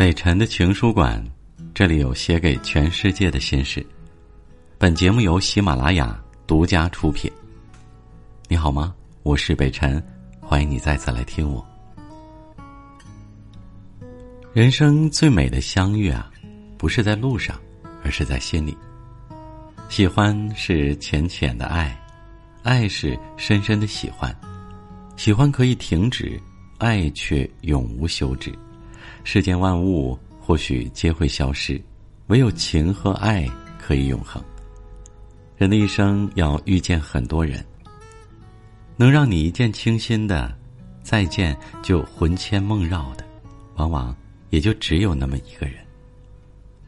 北辰的情书馆，这里有写给全世界的心事。本节目由喜马拉雅独家出品。你好吗？我是北辰，欢迎你再次来听我。人生最美的相遇啊，不是在路上，而是在心里。喜欢是浅浅的爱，爱是深深的喜欢。喜欢可以停止，爱却永无休止。世间万物或许皆会消失，唯有情和爱可以永恒。人的一生要遇见很多人，能让你一见倾心的，再见就魂牵梦绕的，往往也就只有那么一个人。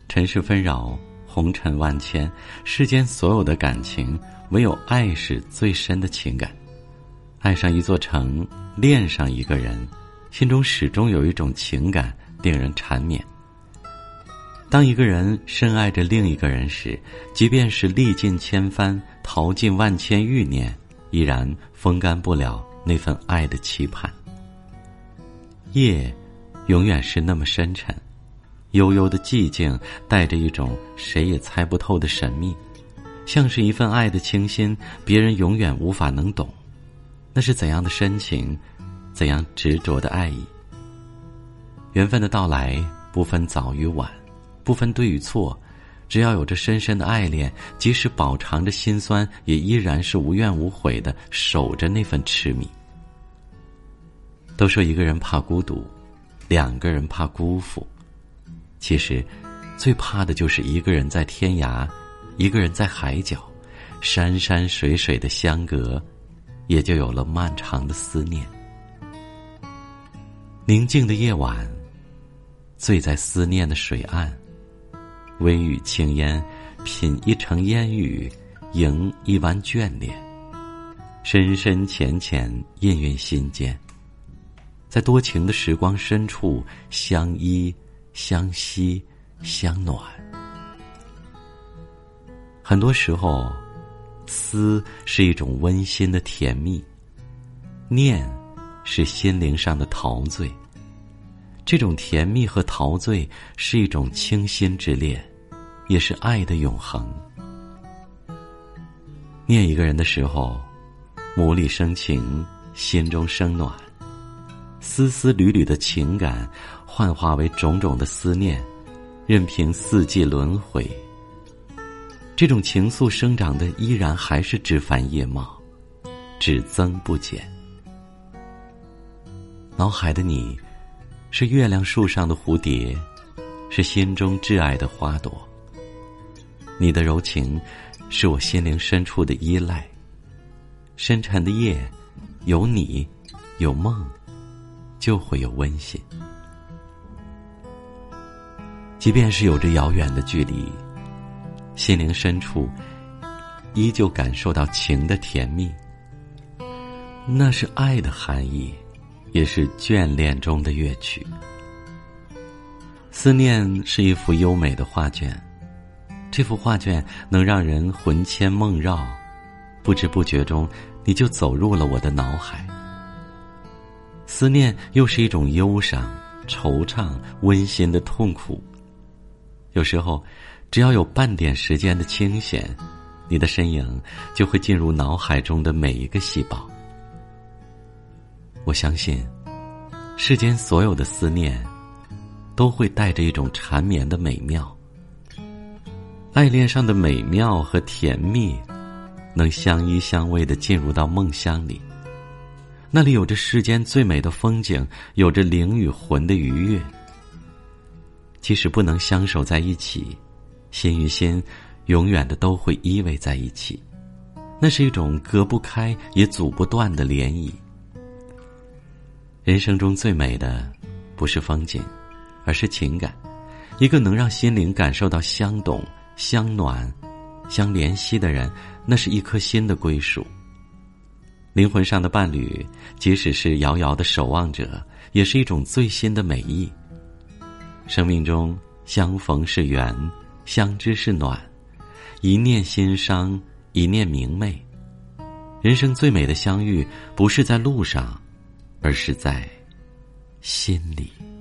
尘世纷扰，红尘万千，世间所有的感情，唯有爱是最深的情感。爱上一座城，恋上一个人，心中始终有一种情感。令人缠绵。当一个人深爱着另一个人时，即便是历尽千帆、淘尽万千欲念，依然风干不了那份爱的期盼。夜，永远是那么深沉，悠悠的寂静带着一种谁也猜不透的神秘，像是一份爱的清新，别人永远无法能懂，那是怎样的深情，怎样执着的爱意。缘分的到来不分早与晚，不分对与错，只要有着深深的爱恋，即使饱尝着心酸，也依然是无怨无悔的守着那份痴迷。都说一个人怕孤独，两个人怕辜负，其实，最怕的就是一个人在天涯，一个人在海角，山山水水的相隔，也就有了漫长的思念。宁静的夜晚。醉在思念的水岸，微雨轻烟，品一城烟雨，迎一湾眷恋，深深浅浅印蕴心间。在多情的时光深处，相依相惜相暖。很多时候，思是一种温馨的甜蜜，念是心灵上的陶醉。这种甜蜜和陶醉是一种清新之恋，也是爱的永恒。念一个人的时候，眸里生情，心中生暖，丝丝缕缕的情感幻化为种种的思念，任凭四季轮回。这种情愫生长的依然还是枝繁叶茂，只增不减。脑海的你。是月亮树上的蝴蝶，是心中挚爱的花朵。你的柔情，是我心灵深处的依赖。深沉的夜，有你，有梦，就会有温馨。即便是有着遥远的距离，心灵深处，依旧感受到情的甜蜜。那是爱的含义。也是眷恋中的乐曲。思念是一幅优美的画卷，这幅画卷能让人魂牵梦绕，不知不觉中你就走入了我的脑海。思念又是一种忧伤、惆怅、温馨的痛苦。有时候，只要有半点时间的清闲，你的身影就会进入脑海中的每一个细胞。我相信，世间所有的思念，都会带着一种缠绵的美妙。爱恋上的美妙和甜蜜，能相依相偎的进入到梦乡里。那里有着世间最美的风景，有着灵与魂的愉悦。即使不能相守在一起，心与心，永远的都会依偎在一起。那是一种隔不开也阻不断的涟漪。人生中最美的，不是风景，而是情感。一个能让心灵感受到相懂、相暖、相怜惜的人，那是一颗心的归属。灵魂上的伴侣，即使是遥遥的守望者，也是一种最新的美意。生命中相逢是缘，相知是暖，一念心伤，一念明媚。人生最美的相遇，不是在路上。而是在心里。